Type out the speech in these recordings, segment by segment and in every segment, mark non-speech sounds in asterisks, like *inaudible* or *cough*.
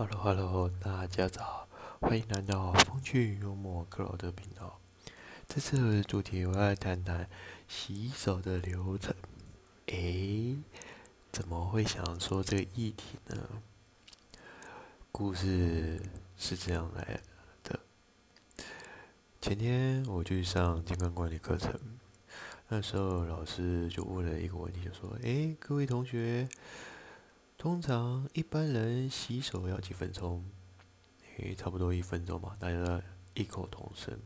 Hello，Hello，大家早，欢迎来到风趣幽默克劳德频道。这次的主题我要谈谈洗手的流程。诶，怎么会想说这个议题呢？故事是这样来的。前天我去上健康管理课程，那时候老师就问了一个问题，就说：“诶，各位同学。”通常一般人洗手要几分钟？诶，差不多一分钟吧，大家异口同声。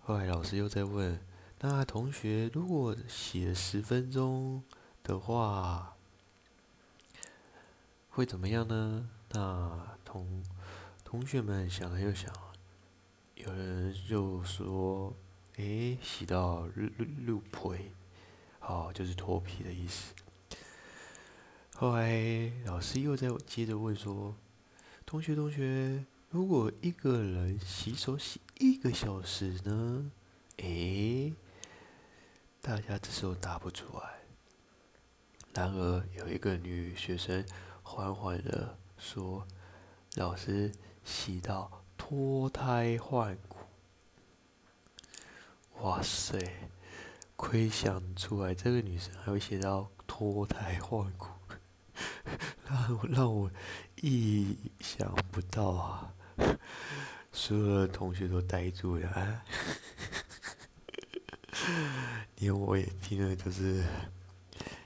后来老师又在问：那同学如果洗了十分钟的话，会怎么样呢？那同同学们想了又想，有人就说：诶，洗到露露露皮，好，就是脱皮的意思。后来老师又在接着问说：“同学，同学，如果一个人洗手洗一个小时呢？”诶，大家这时候答不出来。然而有一个女学生缓缓的说：“老师洗到脱胎换骨。”哇塞！亏想出来，这个女生还会写到脱胎换骨。让 *laughs* 让我意想不到啊！所有的同学都呆住了，啊 *laughs* 连我也听了就是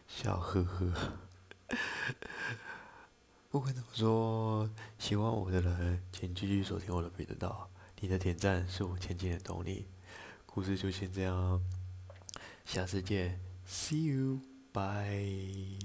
笑呵呵。不管怎么说，喜欢我的人请继续收听我的频道，你的点赞是我前进的动力。故事就先这样，下次见，See you，bye。